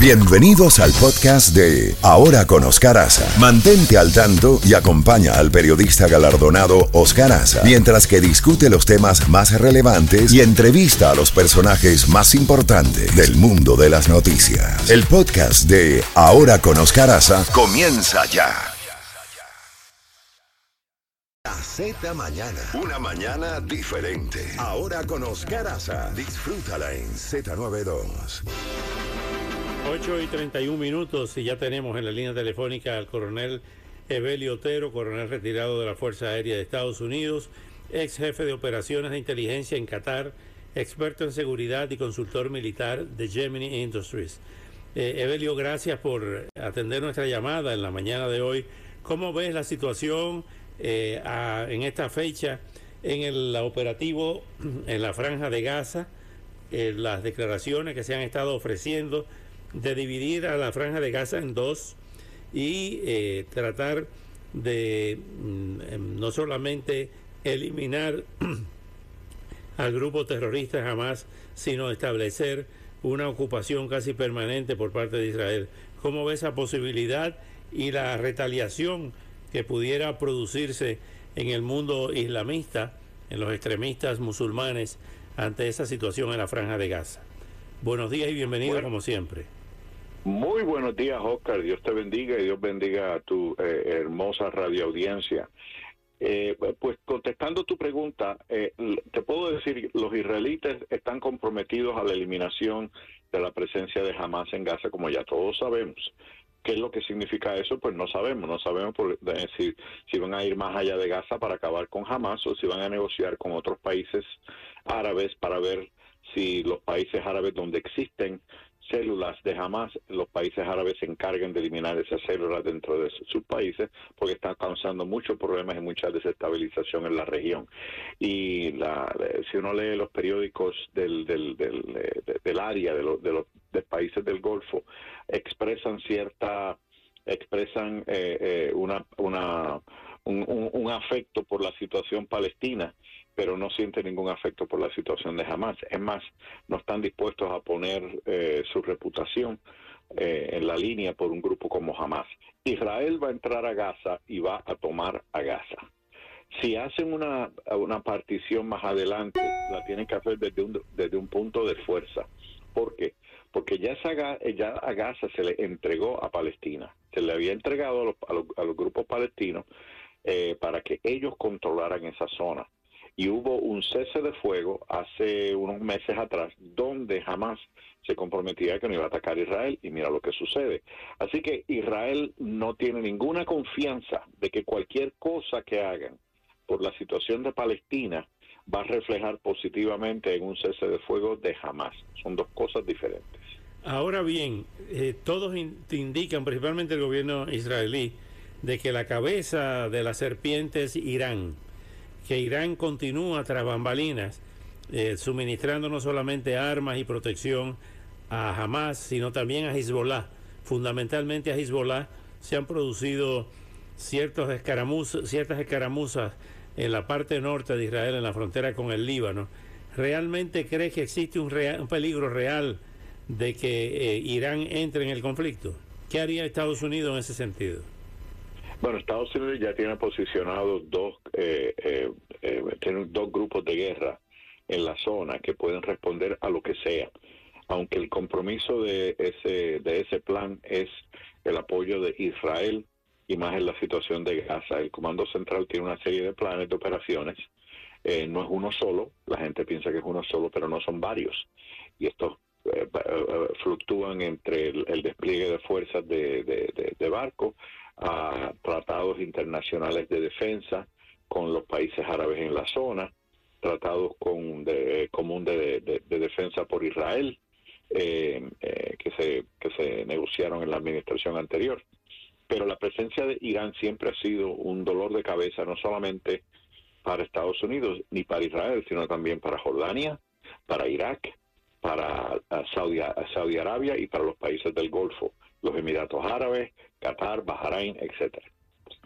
Bienvenidos al podcast de Ahora con Oscar Aza. Mantente al tanto y acompaña al periodista galardonado Oscar Aza mientras que discute los temas más relevantes y entrevista a los personajes más importantes del mundo de las noticias. El podcast de Ahora con Oscar Aza comienza ya. Z Mañana. Una mañana diferente. Ahora con Oscar Aza. Disfrútala en Z92. 8 y 31 minutos y ya tenemos en la línea telefónica al coronel Evelio Otero, coronel retirado de la Fuerza Aérea de Estados Unidos, ex jefe de operaciones de inteligencia en Qatar, experto en seguridad y consultor militar de Gemini Industries. Eh, Evelio, gracias por atender nuestra llamada en la mañana de hoy. ¿Cómo ves la situación eh, en esta fecha en el operativo en la franja de Gaza? Eh, las declaraciones que se han estado ofreciendo de dividir a la franja de Gaza en dos y eh, tratar de mm, em, no solamente eliminar al grupo terrorista jamás, sino establecer una ocupación casi permanente por parte de Israel. ¿Cómo ve esa posibilidad y la retaliación que pudiera producirse en el mundo islamista, en los extremistas musulmanes, ante esa situación en la franja de Gaza? Buenos días y bienvenido como siempre. Muy buenos días, Oscar. Dios te bendiga y Dios bendiga a tu eh, hermosa radioaudiencia. Eh, pues contestando tu pregunta, eh, te puedo decir, los israelitas están comprometidos a la eliminación de la presencia de Hamas en Gaza, como ya todos sabemos. ¿Qué es lo que significa eso? Pues no sabemos, no sabemos por, si, si van a ir más allá de Gaza para acabar con Hamas o si van a negociar con otros países árabes para ver si los países árabes donde existen células de Hamas, los países árabes se encargan de eliminar esas células dentro de sus países porque están causando muchos problemas y mucha desestabilización en la región. Y la, si uno lee los periódicos del, del, del, área, de, los, de los países del Golfo, expresan cierta, expresan eh, eh, una, una, un, afecto por la situación palestina pero no siente ningún afecto por la situación de Hamas. Es más, no están dispuestos a poner eh, su reputación eh, en la línea por un grupo como Hamas. Israel va a entrar a Gaza y va a tomar a Gaza. Si hacen una, una partición más adelante, la tienen que hacer desde un, desde un punto de fuerza. ¿Por qué? Porque ya, ya a Gaza se le entregó a Palestina, se le había entregado a los, a los, grupos palestinos eh, para que ellos controlaran esa zona y hubo un cese de fuego hace unos meses atrás donde jamás se comprometía que no iba a atacar a Israel y mira lo que sucede. Así que Israel no tiene ninguna confianza de que cualquier cosa que hagan por la situación de Palestina va a reflejar positivamente en un cese de fuego de jamás. Son dos cosas diferentes. Ahora bien, eh, todos indican, principalmente el gobierno israelí, de que la cabeza de la serpiente es Irán que Irán continúa tras bambalinas eh, suministrando no solamente armas y protección a Hamas, sino también a Hezbollah. Fundamentalmente a Hezbollah se han producido ciertos ciertas escaramuzas en la parte norte de Israel, en la frontera con el Líbano. ¿Realmente crees que existe un, peligro real de que eh, Irán entre en el conflicto? ¿Qué haría Estados Unidos en ese sentido? Bueno, Estados Unidos ya tiene posicionados dos, eh, eh, eh dos grupos de guerra en la zona que pueden responder a lo que sea. Aunque el compromiso de ese, de ese plan es el apoyo de Israel y más en la situación de Gaza. El Comando Central tiene una serie de planes de operaciones. Eh, no es uno solo, la gente piensa que es uno solo, pero no son varios. Y estos fluctúan entre el, despliegue de fuerzas de, de, de barcos a tratados internacionales de defensa con los países árabes en la zona, tratados con de, común de, defensa por Israel, eh, eh, que, se, que se negociaron en la administración anterior. Pero la presencia de Irán siempre ha sido un dolor de cabeza, no solamente para Estados Unidos ni para Israel, sino también para Jordania, para Irak, para Saudi, Saudi Arabia y para los países del Golfo los Emiratos Árabes, Qatar, Bahrein, etcétera.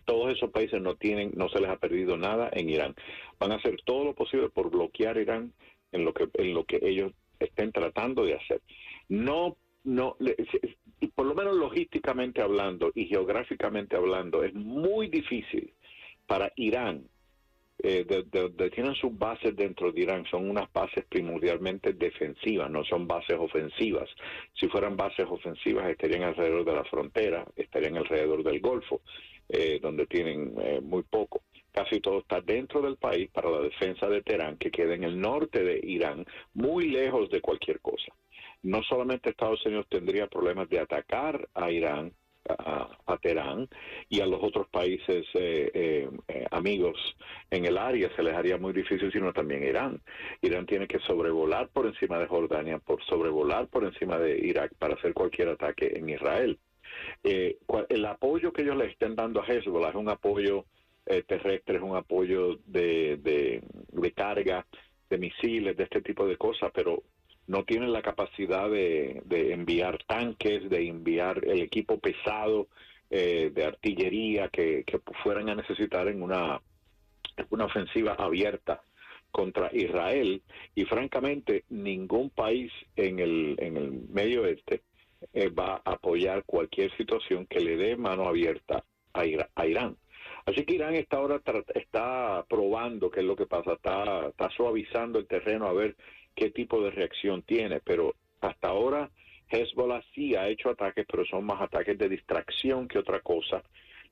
Todos esos países no tienen, no se les ha perdido nada en Irán. Van a hacer todo lo posible por bloquear Irán en lo que en lo que ellos estén tratando de hacer. No, no, por lo menos logísticamente hablando y geográficamente hablando, es muy difícil para Irán eh, de, tienen sus bases dentro de Irán son unas bases primordialmente defensivas, no son bases ofensivas. Si fueran bases ofensivas estarían alrededor de la frontera, estarían alrededor del Golfo, eh, donde tienen eh, muy poco. Casi todo está dentro del país para la defensa de Teherán, que queda en el norte de Irán, muy lejos de cualquier cosa. No solamente Estados Unidos tendría problemas de atacar a Irán, a, Teherán y a los otros países eh, eh, eh, amigos en el área se les haría muy difícil, sino también Irán. Irán tiene que sobrevolar por encima de Jordania, por sobrevolar por encima de Irak para hacer cualquier ataque en Israel. el apoyo que ellos le estén dando a Hezbollah es un apoyo terrestre, es un apoyo de, de carga, de misiles, de este tipo de cosas, pero no tienen la capacidad de, enviar tanques, de enviar el equipo pesado eh, de artillería que, fueran a necesitar en una, una ofensiva abierta contra Israel y francamente ningún país en el, en el medio oeste eh, va a apoyar cualquier situación que le dé mano abierta a, a Irán. Así que Irán está ahora está probando qué es lo que pasa, está, está suavizando el terreno a ver qué tipo de reacción tiene, pero hasta ahora Hezbollah sí ha hecho ataques, pero son más ataques de distracción que otra cosa,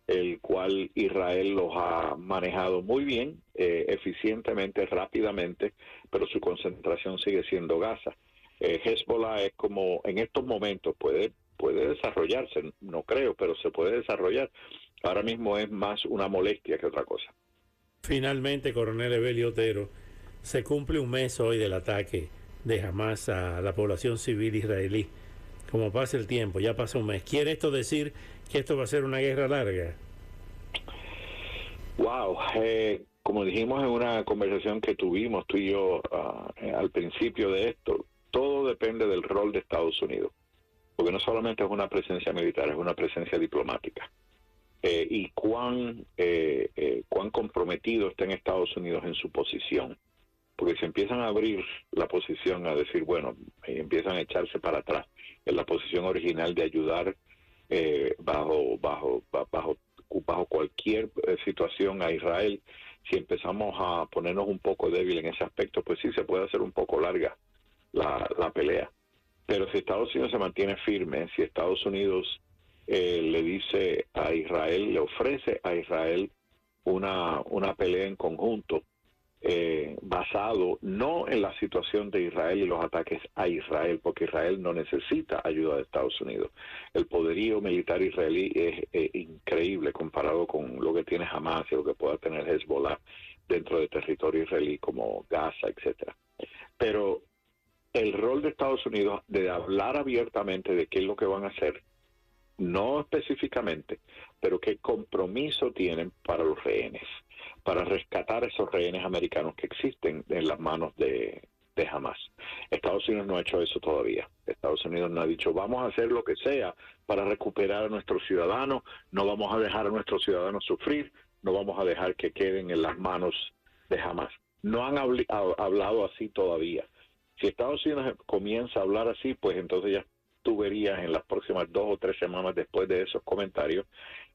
el cual Israel los ha manejado muy bien, eh, eficientemente, rápidamente, pero su concentración sigue siendo Gaza. Eh, Hezbollah es como, en estos momentos puede, puede desarrollarse, no creo, pero se puede desarrollar. Ahora mismo es más una molestia que otra cosa. Finalmente, coronel Evelio Otero, se cumple un mes hoy del ataque de Hamas a la población civil israelí. Como pasa el tiempo, ya pasa un mes. ¿Quiere esto decir que esto va a ser una guerra larga? Wow, eh, como dijimos en una conversación que tuvimos tú y yo ah, al principio de esto, todo depende del rol de Estados Unidos, porque no solamente es una presencia militar, es una presencia diplomática. Eh, y cuán, eh, cuán comprometido está en Estados Unidos en su posición porque se empiezan a abrir la posición a decir, bueno, empiezan a echarse para atrás en la posición original de ayudar eh, bajo, bajo, bajo, bajo cualquier eh, situación a Israel, si empezamos a ponernos un poco débil en ese aspecto, pues sí se puede hacer un poco larga la, la pelea. Pero si Estados Unidos se mantiene firme, si Estados Unidos eh, le dice a Israel, le ofrece a Israel una, una pelea en conjunto, eh, basado no en la situación de Israel y los ataques a Israel, porque Israel no necesita ayuda de Estados Unidos. El poderío militar israelí es eh, increíble comparado con lo que tiene Hamas y lo que pueda tener Hezbollah dentro del territorio israelí como Gaza, etcétera. Pero el rol de Estados Unidos de hablar abiertamente de qué es lo que van a hacer, no específicamente, pero qué compromiso tienen para los rehenes para rescatar esos rehenes americanos que existen en las manos de, de Hamas. Estados Unidos no ha hecho eso todavía. Estados Unidos no ha dicho vamos a hacer lo que sea para recuperar a nuestros ciudadanos, no vamos a dejar a nuestros ciudadanos sufrir, no vamos a dejar que queden en las manos de Hamas. No han hablado así todavía. Si Estados Unidos comienza a hablar así, pues entonces ya tú verías en las próximas dos o tres semanas después de esos comentarios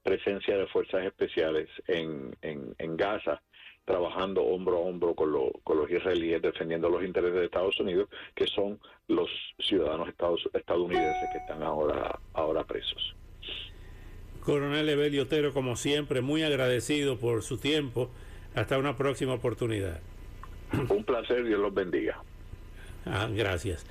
presencia de fuerzas especiales en, en, Gaza, trabajando hombro a hombro con, con los israelíes, defendiendo los intereses de Estados Unidos, que son los ciudadanos estadounidenses que están ahora, ahora presos. Coronel Evelio Otero, como siempre, muy agradecido por su tiempo. Hasta una próxima oportunidad. Un placer, Dios los bendiga. Ah, gracias.